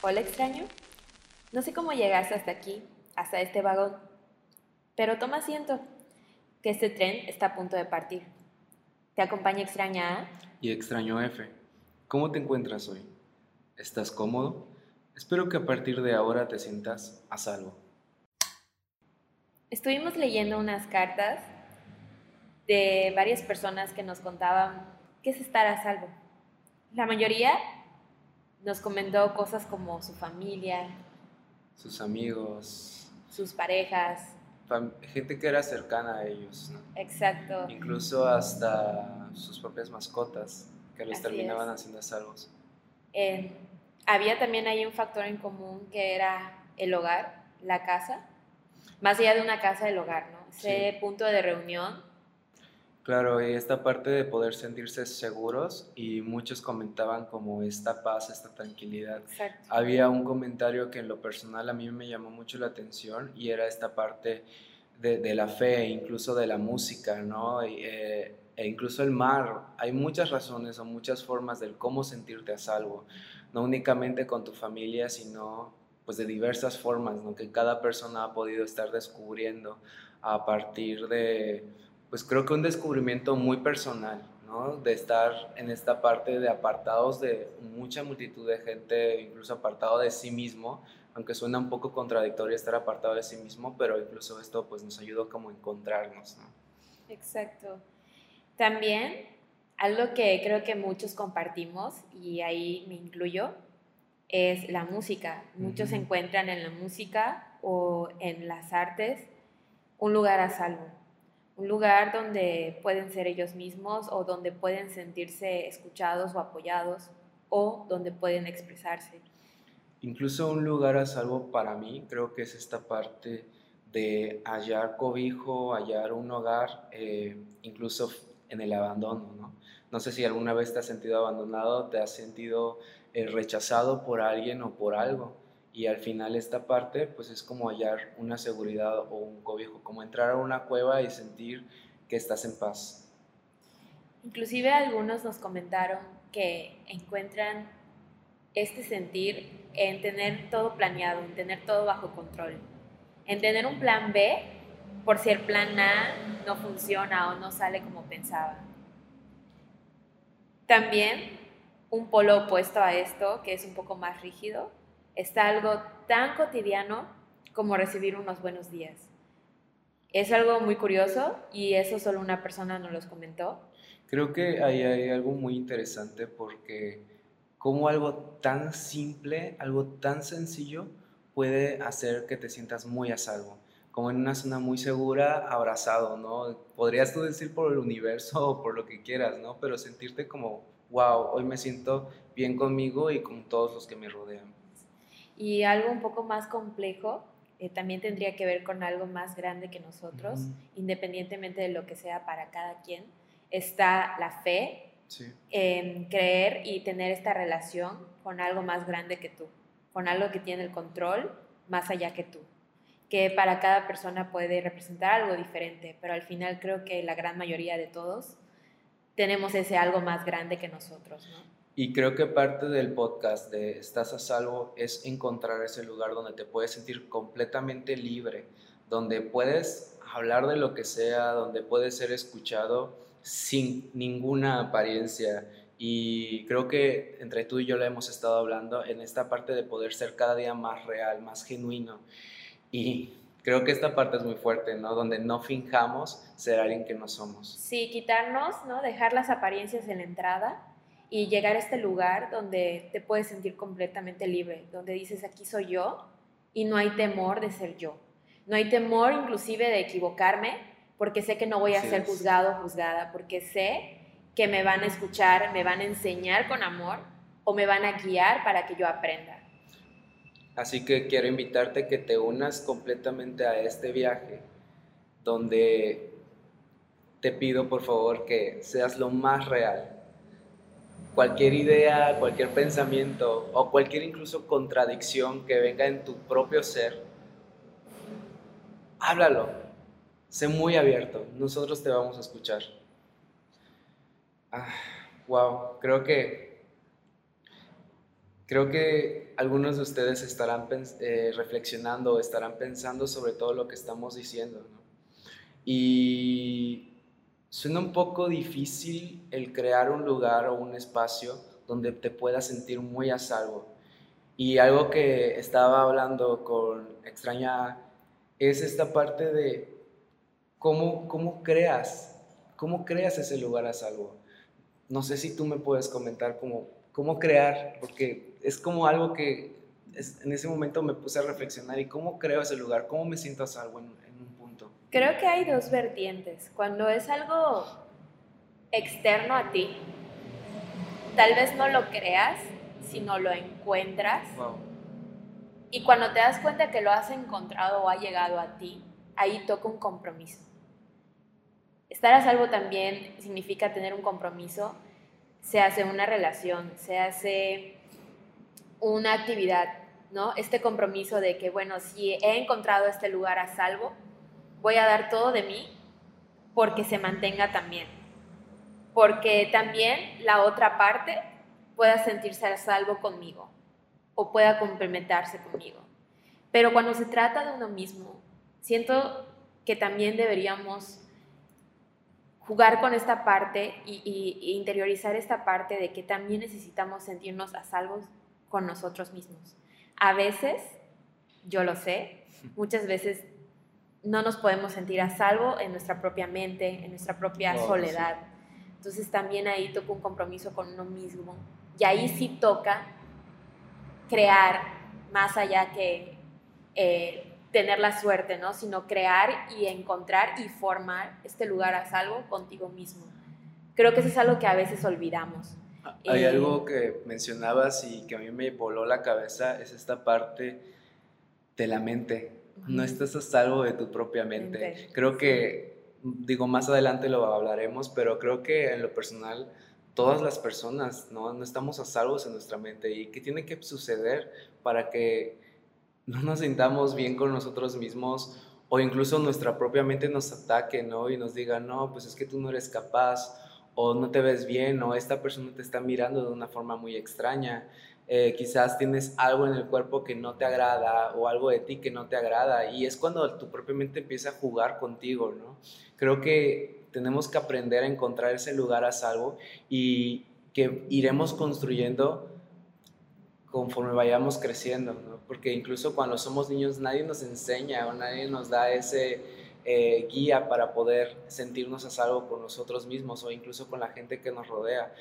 Hola extraño. No sé cómo llegaste hasta aquí, hasta este vagón, pero toma asiento, que este tren está a punto de partir. ¿Te acompaña extraña A? Y extraño F. ¿Cómo te encuentras hoy? ¿Estás cómodo? Espero que a partir de ahora te sientas a salvo. Estuvimos leyendo unas cartas de varias personas que nos contaban qué es estar a salvo. La mayoría nos comentó cosas como su familia, Sus amigos, sus parejas. gente que era cercana a ellos, ¿no? Exacto. incluso hasta sus propias mascotas que los Así terminaban es. haciendo salvos. Eh, había también ahí un factor en común que era el hogar, la casa. Más allá de una casa, el hogar, ¿no? Ese Sí. punto de reunión. Claro, y esta parte de poder sentirse seguros y muchos comentaban como esta paz, esta tranquilidad. Exacto. Había un comentario que en lo personal a mí me llamó mucho la atención y era esta parte de, de la fe, incluso de la música, ¿no? Y, eh, e incluso el mar. Hay muchas razones o muchas formas del cómo sentirte a salvo, no únicamente con tu familia, sino pues de diversas formas, ¿no? Que cada persona ha podido estar descubriendo a partir de, pues creo que un descubrimiento muy personal, ¿no? De estar en esta parte de apartados de mucha multitud de gente, incluso apartado de sí mismo, aunque suena un poco contradictorio estar apartado de sí mismo, pero incluso esto pues nos ayudó como a encontrarnos, ¿no? Exacto. También algo que creo que muchos compartimos, y ahí me incluyo, es la música. Muchos Ujú. encuentran en la música o en las artes un lugar a salvo, un lugar donde pueden ser ellos mismos o donde pueden sentirse escuchados o apoyados o donde pueden expresarse. Incluso un lugar a salvo para mí creo que es esta parte de hallar cobijo, hallar un hogar, eh, incluso en el abandono, ¿no? No sé si alguna vez te has sentido abandonado, te has sentido eh, rechazado por alguien o por algo. Y al final esta parte pues es como hallar una seguridad o un cobijo, como entrar a una cueva y sentir que estás en paz. Inclusive algunos nos comentaron que encuentran este sentir en tener todo planeado, en tener todo bajo control, en tener un plan B por si el plan A no funciona o no sale como pensaba. También un polo opuesto a esto, que es un poco más rígido, está algo tan cotidiano como recibir unos buenos días. Es algo muy curioso y eso solo una persona nos los comentó. Creo que ahí hay algo muy interesante porque como algo tan simple, algo tan sencillo puede hacer que te sientas muy a salvo, como en una zona muy segura, abrazado, ¿no? Podrías tú decir por el universo o por lo que quieras, ¿no? Pero sentirte como, wow, hoy me siento bien conmigo y con todos los que me rodean. Y algo un poco más complejo eh, también tendría que ver con algo más grande que nosotros, independientemente de lo que sea para cada quien. Está la fe, Sí. en creer y tener esta relación con algo más grande que tú, con algo que tiene el control más allá que tú, que para cada persona puede representar algo diferente, pero al final creo que la gran mayoría de todos tenemos ese algo más grande que nosotros, ¿no? Y creo que parte del podcast de Estás a salvo es encontrar ese lugar donde te puedes sentir completamente libre, donde puedes hablar de lo que sea, donde puedes ser escuchado sin ninguna apariencia. Y creo que entre tú y yo lo hemos estado hablando en esta parte de poder ser cada día más real, más genuino. Y creo que esta parte es muy fuerte, ¿no? Donde no finjamos ser alguien que no somos. Sí, quitarnos, ¿no? Dejar las apariencias en la entrada y llegar a este lugar donde te puedes sentir completamente libre, donde dices aquí soy yo y no hay temor de ser yo. No hay temor inclusive de equivocarme porque sé que no voy a Así ser es. juzgado o juzgada, porque sé que me van a escuchar, me van a enseñar con amor o me van a guiar para que yo aprenda. Así que quiero invitarte que te unas completamente a este viaje, donde te pido por favor que seas lo más real. Cualquier idea, cualquier pensamiento o cualquier incluso contradicción que venga en tu propio ser, háblalo. Sé muy abierto. Nosotros te vamos a escuchar. Ah, wow, creo que Creo que algunos de ustedes estarán eh, reflexionando estarán pensando sobre todo lo que estamos diciendo. Y suena un poco difícil el crear un lugar o un espacio donde te puedas sentir muy a salvo. Y algo que estaba hablando con extraña es esta parte de cómo, cómo creas, cómo creas ese lugar a salvo. No sé si tú me puedes comentar cómo, cómo crear, porque es como algo que en ese momento me puse a reflexionar y cómo creo ese lugar, cómo me siento a salvo en. Creo que hay dos vertientes. Cuando es algo externo a ti, tal vez no lo creas, sino lo encuentras. Y cuando te das cuenta que lo has encontrado o ha llegado a ti, ahí toca un compromiso. Estar a salvo también significa tener un compromiso, se hace una relación, se hace una actividad, ¿no? Este compromiso de que, bueno, si he encontrado este lugar a salvo, voy a dar todo de mí porque se mantenga también. Porque también la otra parte pueda sentirse a salvo conmigo o pueda complementarse conmigo. Pero cuando se trata de uno mismo, siento que también deberíamos jugar con esta parte y, interiorizar esta parte de que también necesitamos sentirnos a salvo con nosotros mismos. A veces, yo lo sé, muchas veces no nos podemos sentir a salvo en nuestra propia mente, en nuestra propia soledad. Entonces también ahí toca un compromiso con uno mismo. Y ahí sí toca crear más allá que eh, tener la suerte, ¿no? Sino crear y encontrar y formar este lugar a salvo contigo mismo. Creo que eso es algo que a veces olvidamos. Hay eh, algo que mencionabas y que a mí me voló la cabeza, es esta parte de la mente. No estás a salvo de tu propia mente. Creo que, digo, más adelante lo hablaremos, pero creo que en lo personal todas las personas ¿no? no estamos a salvos en nuestra mente. ¿Y qué tiene que suceder para que no nos sintamos bien con nosotros mismos o incluso nuestra propia mente nos ataque, ¿no? Y nos diga, no, pues es que tú no eres capaz o no te ves bien o esta persona te está mirando de una forma muy extraña. Eh, quizás tienes algo en el cuerpo que no te agrada o algo de ti que no te agrada y es cuando tu propia mente empieza a jugar contigo, ¿no? Creo que tenemos que aprender a encontrar ese lugar a salvo y que iremos construyendo conforme vayamos creciendo, ¿no? porque incluso cuando somos niños nadie nos enseña o nadie nos da ese eh, guía para poder sentirnos a salvo con nosotros mismos o incluso con la gente que nos rodea.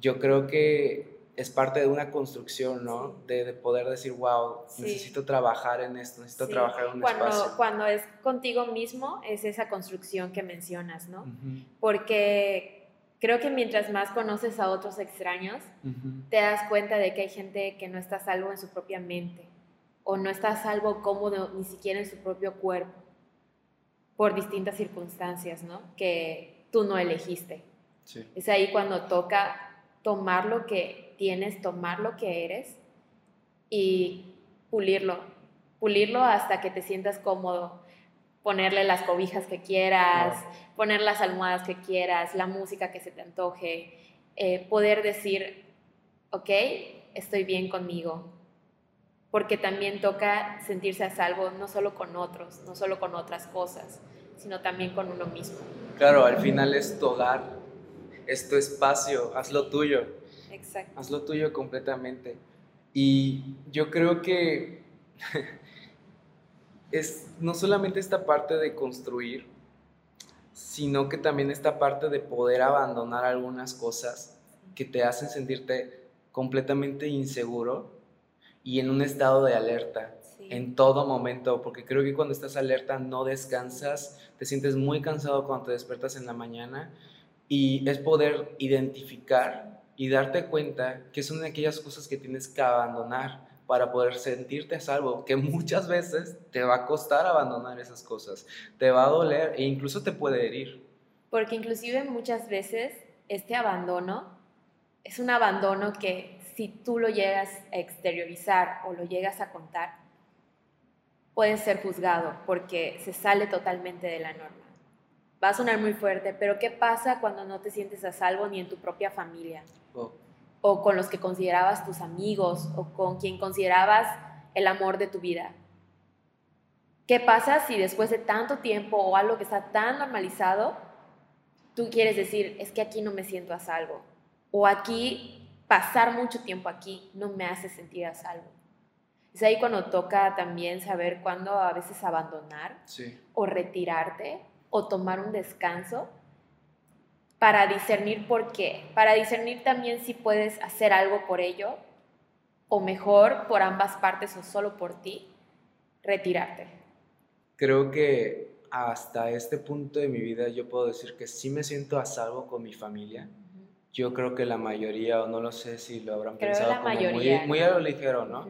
Yo creo que es parte de una construcción, ¿no? De, poder decir, wow, necesito trabajar en esto, necesito trabajar en un cuando, espacio. Cuando es contigo mismo, es esa construcción que mencionas, ¿no? Porque creo que mientras más conoces a otros extraños, te das cuenta de que hay gente que no está salvo en su propia mente o no está salvo cómodo ni siquiera en su propio cuerpo por distintas circunstancias, ¿no? Que tú no elegiste. Es ahí cuando toca tomar lo que tienes, tomar lo que eres y pulirlo, pulirlo hasta que te sientas cómodo, ponerle las cobijas que quieras, poner las almohadas que quieras, la música que se te antoje, eh, poder decir, ok, estoy bien conmigo, porque también toca sentirse a salvo no solo con otros, no solo con otras cosas, sino también con uno mismo. Claro, al final es tu hogar, es tu espacio, haz lo tuyo. Exacto. Haz lo tuyo completamente. Y yo creo que es no solamente esta parte de construir, sino que también esta parte de poder abandonar algunas cosas que te hacen sentirte completamente inseguro y en un estado de alerta en todo momento, porque creo que cuando estás alerta no descansas, te sientes muy cansado cuando te despiertas en la mañana y es poder identificar y darte cuenta que son aquellas cosas que tienes que abandonar para poder sentirte a salvo, que muchas veces te va a costar abandonar esas cosas, te va a doler e incluso te puede herir. Porque inclusive muchas veces este abandono es un abandono que si tú lo llegas a exteriorizar o lo llegas a contar, puede ser juzgado porque se sale totalmente de la norma. Va a sonar muy fuerte, pero ¿qué pasa cuando no te sientes a salvo ni en tu propia familia? Oh. o con los que considerabas tus amigos o con quien considerabas el amor de tu vida. ¿Qué pasa si después de tanto tiempo o algo que está tan normalizado, tú quieres decir, es que aquí no me siento a salvo? O aquí, pasar mucho tiempo aquí no me hace sentir a salvo. Es ahí cuando toca también saber cuándo a veces abandonar o retirarte o tomar un descanso para discernir por qué, para discernir también si puedes hacer algo por ello o mejor por ambas partes o solo por ti, retirarte. Creo que hasta este punto de mi vida yo puedo decir que sí me siento a salvo con mi familia. Yo creo que la mayoría, o no lo sé si lo habrán pensado como muy, muy, a lo ligero, ¿no?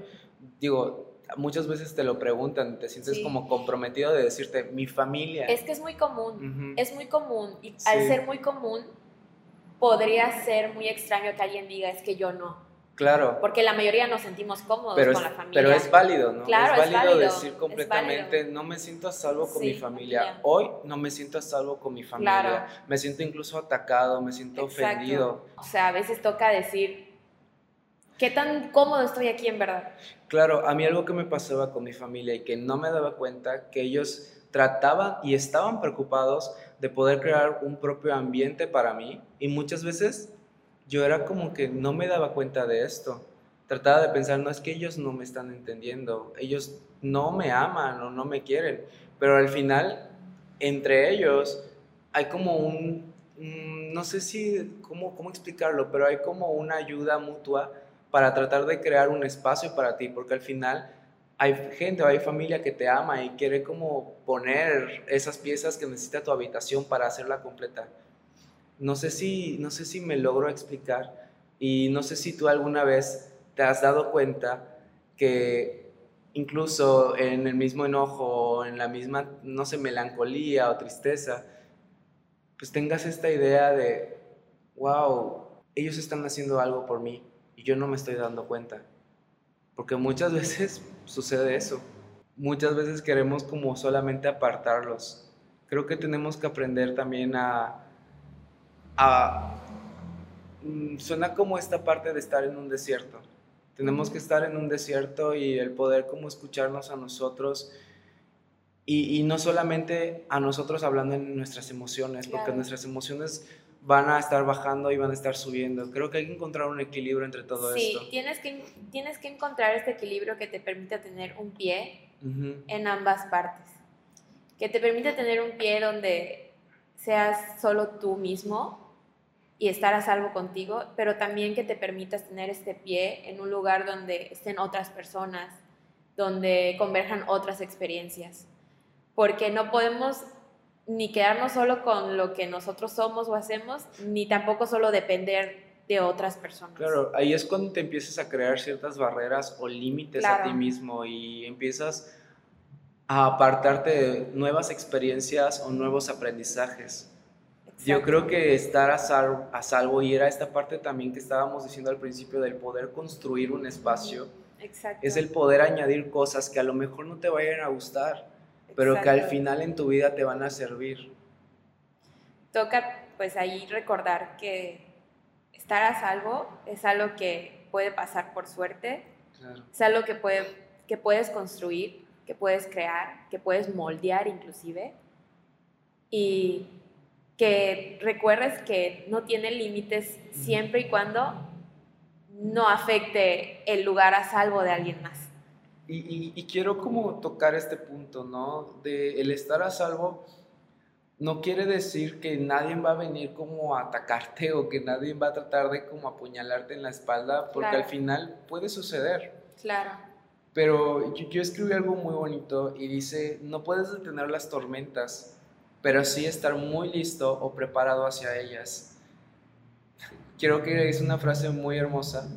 Digo, muchas veces te lo preguntan, te sientes como comprometido de decirte, mi familia. Es que es muy común, es muy común. Y al ser muy común, podría ser muy extraño que alguien diga, es que yo no. Claro. Porque la mayoría nos sentimos cómodos con la familia. Pero es válido, ¿no? Claro, es válido, decir completamente, no me siento a salvo con mi familia. Hoy no me siento a salvo con mi familia. Me siento incluso atacado, me siento ofendido. O sea, a veces toca decir, ¿qué tan cómodo estoy aquí en verdad? Claro, a mí algo que me pasaba con mi familia y que no me daba cuenta, que ellos trataban y estaban preocupados de poder crear un propio ambiente para mí y muchas veces yo era como que no me daba cuenta de esto. Trataba de pensar, no es que ellos no me están entendiendo, ellos no me aman o no me quieren, pero al final, entre ellos, hay como un, no sé si, cómo, cómo explicarlo, pero hay como una ayuda mutua para tratar de crear un espacio para ti, porque al final hay gente o hay familia que te ama y quiere como poner esas piezas que necesita tu habitación para hacerla completa. No sé si, no sé si me logro explicar y no sé si tú alguna vez te has dado cuenta que incluso en el mismo enojo, en la misma, no sé, melancolía o tristeza, pues tengas esta idea de, wow, ellos están haciendo algo por mí y yo no me estoy dando cuenta. Porque muchas veces sucede eso. Muchas veces queremos como solamente apartarlos. Creo que tenemos que aprender también a Mm, suena como esta parte de estar en un desierto. Tenemos que estar en un desierto y el poder como escucharnos a nosotros y, no solamente a nosotros hablando en nuestras emociones, porque nuestras emociones van a estar bajando y van a estar subiendo. Creo que hay que encontrar un equilibrio entre todo esto. Sí, tienes que, tienes que encontrar este equilibrio que te permita tener un pie en ambas partes. Que te permita tener un pie donde seas solo tú mismo y estar a salvo contigo, pero también que te permitas tener este pie en un lugar donde estén otras personas, donde converjan otras experiencias, porque no podemos ni quedarnos solo con lo que nosotros somos o hacemos, ni tampoco solo depender de otras personas. Claro, ahí es cuando te empiezas a crear ciertas barreras o límites a ti mismo y empiezas a apartarte de nuevas experiencias o nuevos aprendizajes. Yo creo que estar a salvo, a salvo, y era esta parte también que estábamos diciendo al principio del poder construir un espacio, es el poder añadir cosas que a lo mejor no te vayan a gustar, pero que al final en tu vida te van a servir. Toca pues ahí recordar que estar a salvo es algo que puede pasar por suerte, es algo que, puede, que puedes construir, que puedes crear, que puedes moldear inclusive. Y que recuerdes que no tiene límites siempre y cuando no afecte el lugar a salvo de alguien más. Y, quiero como tocar este punto, ¿no? De el estar a salvo no quiere decir que nadie va a venir como a atacarte o que nadie va a tratar de como apuñalarte en la espalda, porque al final puede suceder. Claro. Pero yo, yo escribí algo muy bonito y dice, no puedes detener las tormentas, pero sí estar muy listo o preparado hacia ellas. Quiero que es una frase muy hermosa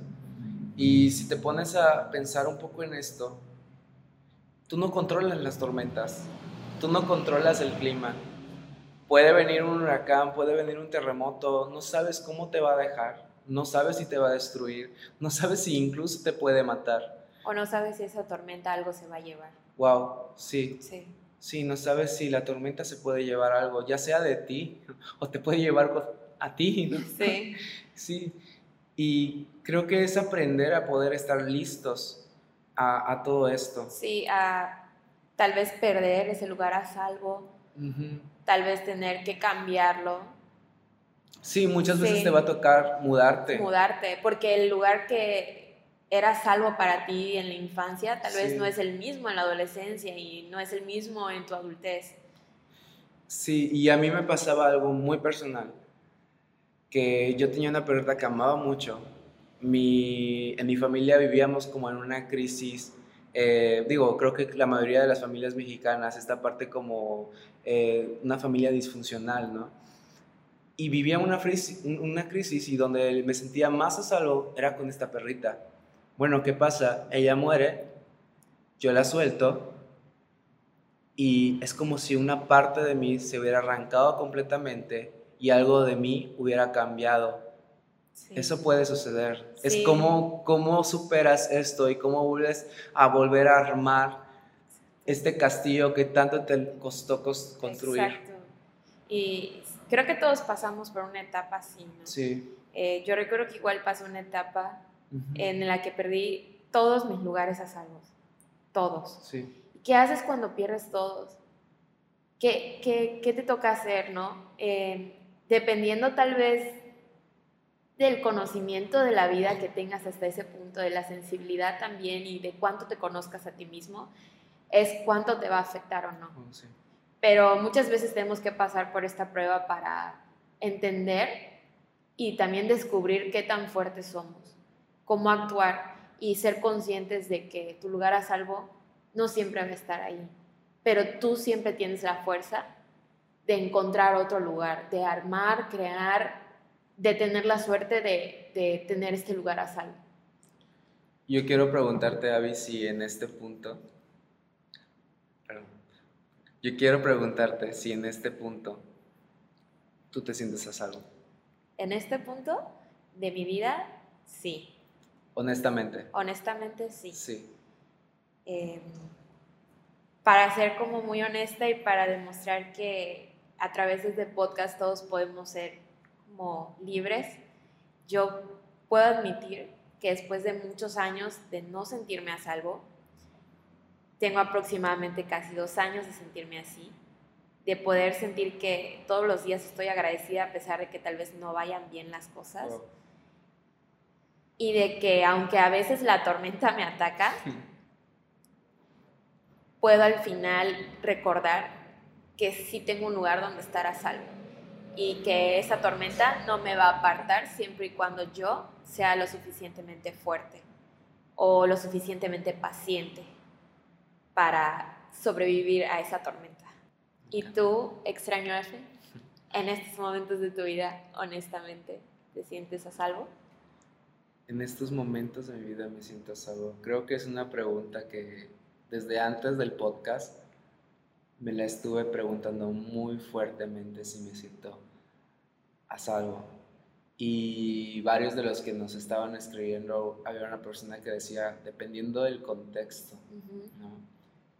y si te pones a pensar un poco en esto, tú no controlas las tormentas, tú no controlas el clima. Puede venir un huracán, puede venir un terremoto, no sabes cómo te va a dejar, no sabes si te va a destruir, no sabes si incluso te puede matar. O no sabes si esa tormenta algo se va a llevar. Wow, sí. Sí. Sí, no sabes si la tormenta se puede llevar algo, ya sea de ti o te puede llevar a ti. Sí. sí. Y creo que es aprender a poder estar listos a, a todo esto. Sí, a tal vez perder ese lugar a salvo, tal vez tener que cambiarlo. Sí, muchas veces te va a tocar mudarte. Mudarte, porque el lugar que era salvo para ti en la infancia tal vez no es el mismo en la adolescencia y no es el mismo en tu adultez. Sí, y a mí me pasaba algo muy personal, que yo tenía una perrita que amaba mucho. Mi, en mi familia vivíamos como en una crisis eh, digo, creo que la mayoría de las familias mexicanas, esta parte como eh, una familia disfuncional, ¿no? Y vivía una, una crisis y donde me sentía más a salvo era con esta perrita. Bueno, ¿qué pasa? Ella muere, yo la suelto y es como si una parte de mí se hubiera arrancado completamente y algo de mí hubiera cambiado eso puede suceder. Es como cómo superas esto y cómo vuelves a volver a armar este castillo que tanto te costó construir. Exacto. Y creo que todos pasamos por una etapa así, ¿no? Sí. Eh, yo recuerdo que igual pasó una etapa en la que perdí todos mis lugares a salvo. Todos. Sí. ¿Qué haces cuando pierdes todos? ¿Qué, qué, qué te toca hacer, no? Eh, dependiendo tal vez del conocimiento de la vida que tengas hasta ese punto, de la sensibilidad también y de cuánto te conozcas a ti mismo, es cuánto te va a afectar o no. Oh, Pero muchas veces tenemos que pasar por esta prueba para entender y también descubrir qué tan fuertes somos, cómo actuar y ser conscientes de que tu lugar a salvo no siempre va a estar ahí, pero tú siempre tienes la fuerza de encontrar otro lugar, de armar, crear de tener la suerte de, tener este lugar a salvo. Yo quiero preguntarte, Avi, si en este punto, yo quiero preguntarte si en este punto tú te sientes a salvo. En este punto de mi vida, sí. Honestamente. Honestamente, sí. Sí. Em, para ser como muy honesta y para demostrar que a través de este podcast todos podemos ser como libres, yo puedo admitir que después de muchos años de no sentirme a salvo, tengo aproximadamente casi dos años de sentirme así, de poder sentir que todos los días estoy agradecida a pesar de que tal vez no vayan bien las cosas. Y de que aunque a veces la tormenta me ataca, puedo al final recordar que sí tengo un lugar donde estar a salvo y que esa tormenta no me va a apartar siempre y cuando yo sea lo suficientemente fuerte o lo suficientemente paciente para sobrevivir a esa tormenta. ¿Y tú, extraño en estos momentos de tu vida, honestamente, te sientes a salvo? En estos momentos de mi vida me siento a salvo. Creo que es una pregunta que desde antes del podcast me la estuve preguntando muy fuertemente si me siento a salvo. Y varios de los que nos estaban escribiendo, había una persona que decía, dependiendo del contexto,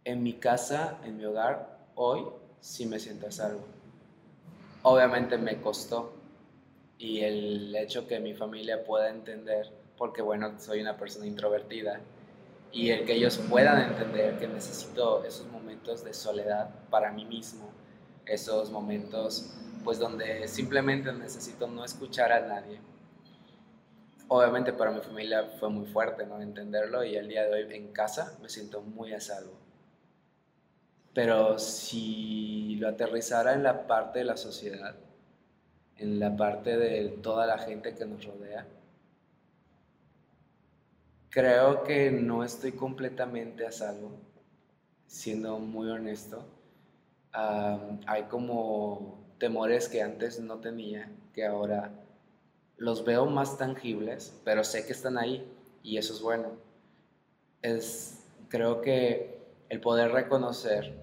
en mi casa, en mi hogar, hoy sí me siento a salvo. Obviamente me costó y el hecho que mi familia pueda entender, porque bueno, soy una persona introvertida, y el que ellos puedan entender que necesito esos momentos de soledad para mí mismo, esos momentos pues donde simplemente necesito no escuchar a nadie. Obviamente para mi familia fue muy fuerte no entenderlo y el día de hoy en casa me siento muy a salvo. Pero si lo aterrizara en la parte de la sociedad, en la parte de toda la gente que nos rodea, creo que no estoy completamente a salvo, siendo muy honesto. hay como temores que antes no tenía, que ahora los veo más tangibles, pero sé que están ahí y eso es bueno. Es, creo que el poder reconocer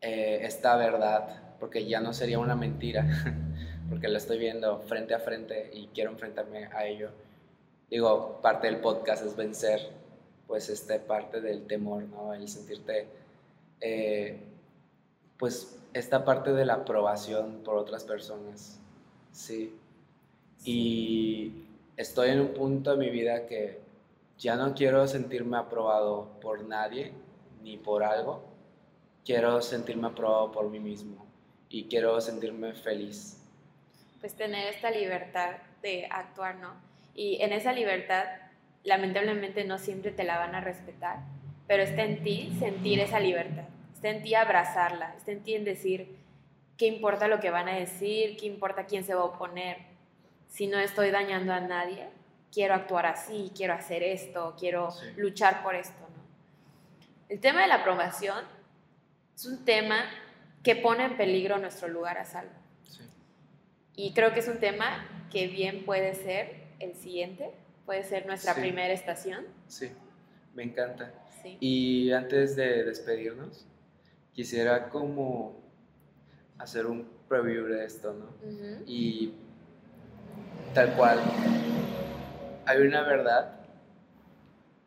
eh, esta verdad, porque ya no sería una mentira, porque la estoy viendo frente a frente y quiero enfrentarme a ello. Digo, parte del podcast es vencer, pues, esta parte del temor, ¿no? El sentirte, eh, pues, esta parte de la aprobación por otras personas, sí. Y estoy en un punto de mi vida que ya no quiero sentirme aprobado por nadie ni por algo, quiero sentirme aprobado por mí mismo y quiero sentirme feliz. Pues tener esta libertad de actuar, ¿no? Y en esa libertad, lamentablemente no siempre te la van a respetar, pero está en ti sentir esa libertad, está en ti abrazarla, está en ti en decir qué importa lo que van a decir, qué importa quién se va a oponer, si no estoy dañando a nadie, quiero actuar así, quiero hacer esto, quiero luchar por esto, ¿no? El tema de la aprobación es un tema que pone en peligro nuestro lugar a salvo. Y creo que es un tema que bien puede ser el siguiente, puede ser nuestra primera estación. Sí, me encanta. Y antes de despedirnos, quisiera como hacer un preview de esto, ¿no? Y tal cual, hay una verdad,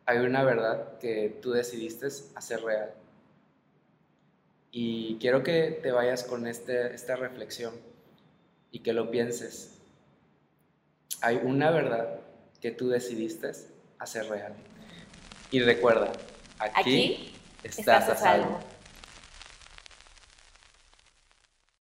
hay una verdad que tú decidiste hacer real. Y quiero que te vayas con este, esta reflexión y que lo pienses. Hay una verdad que tú decidiste hacer real. Y recuerda, aquí, estás, a salvo.